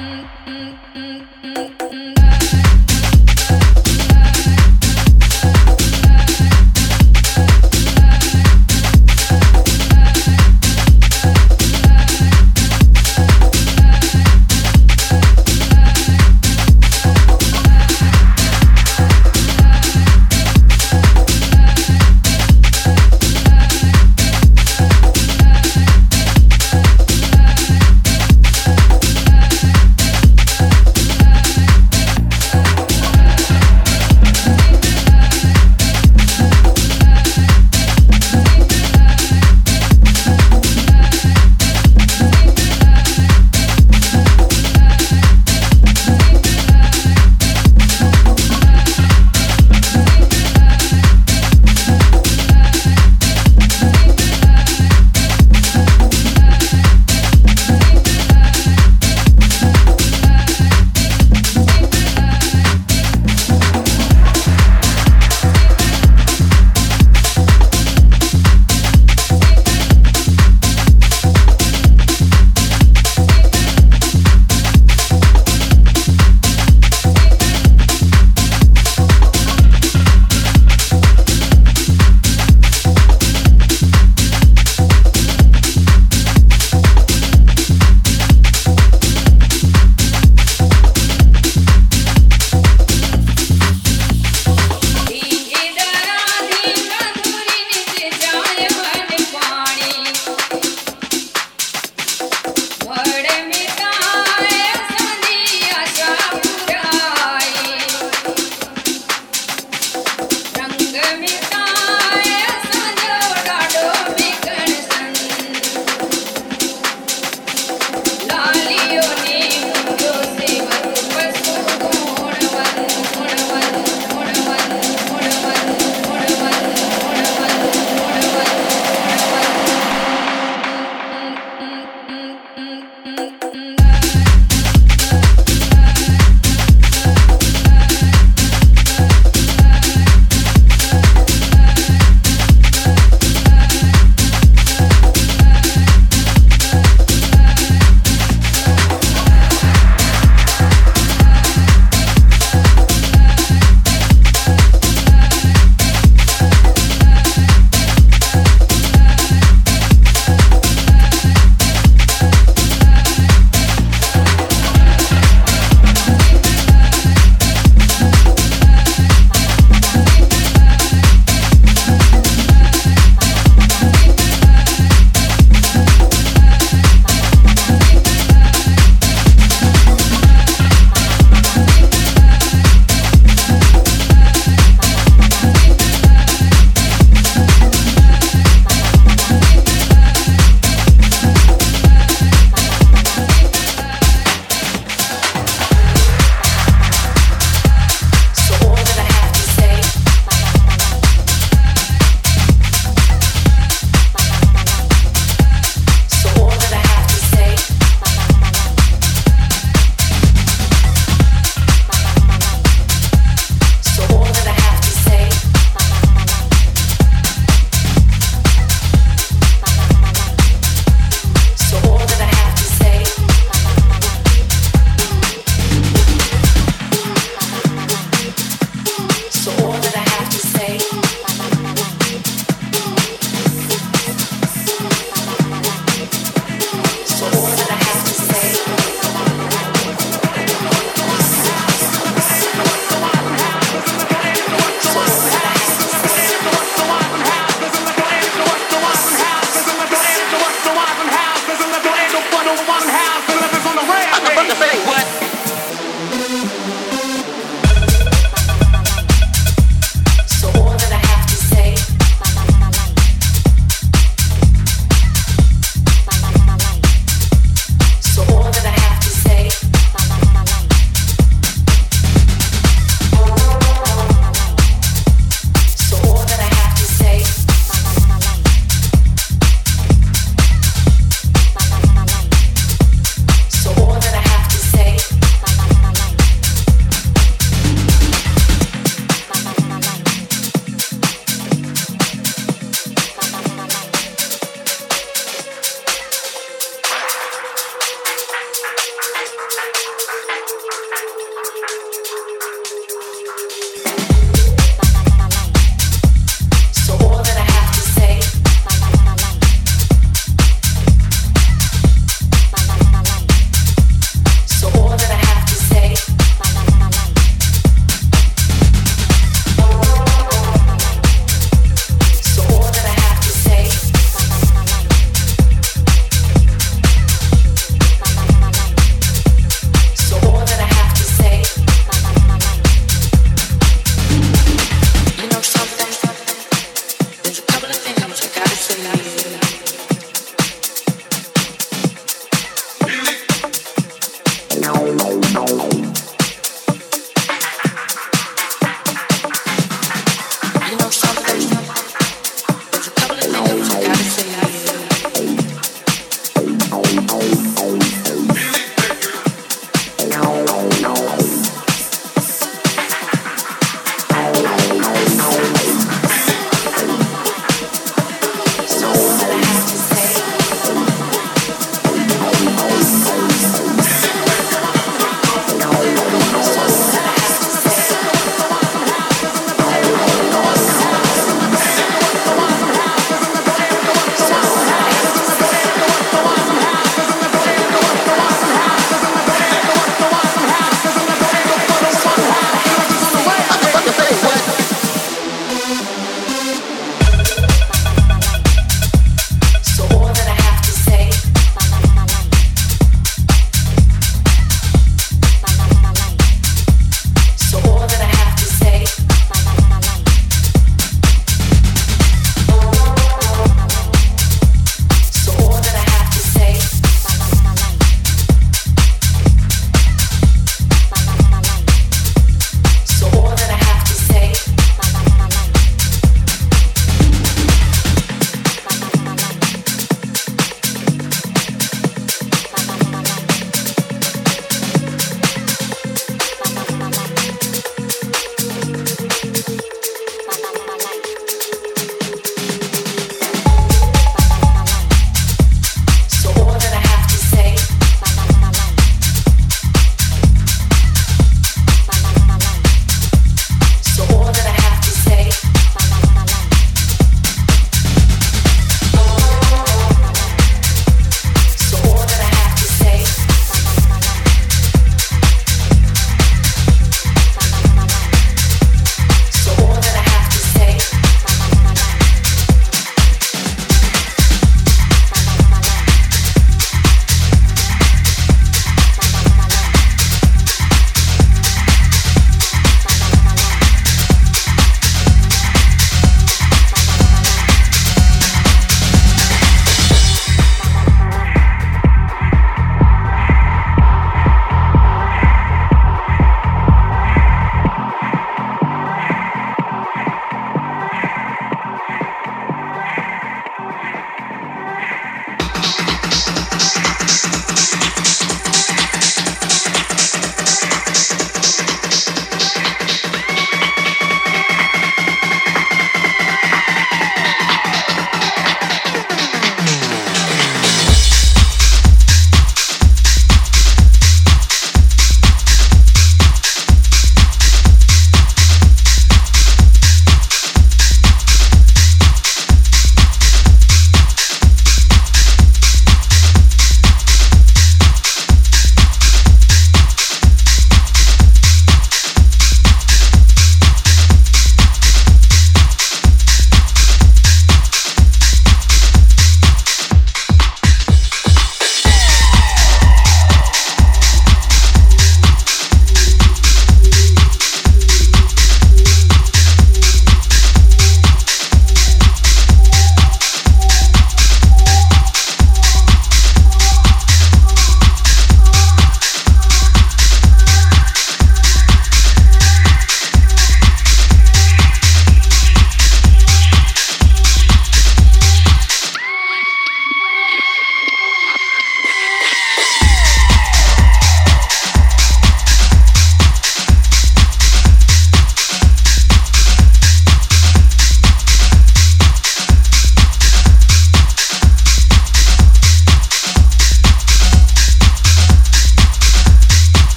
mm, mm, mm, mm. mm.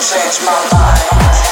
change my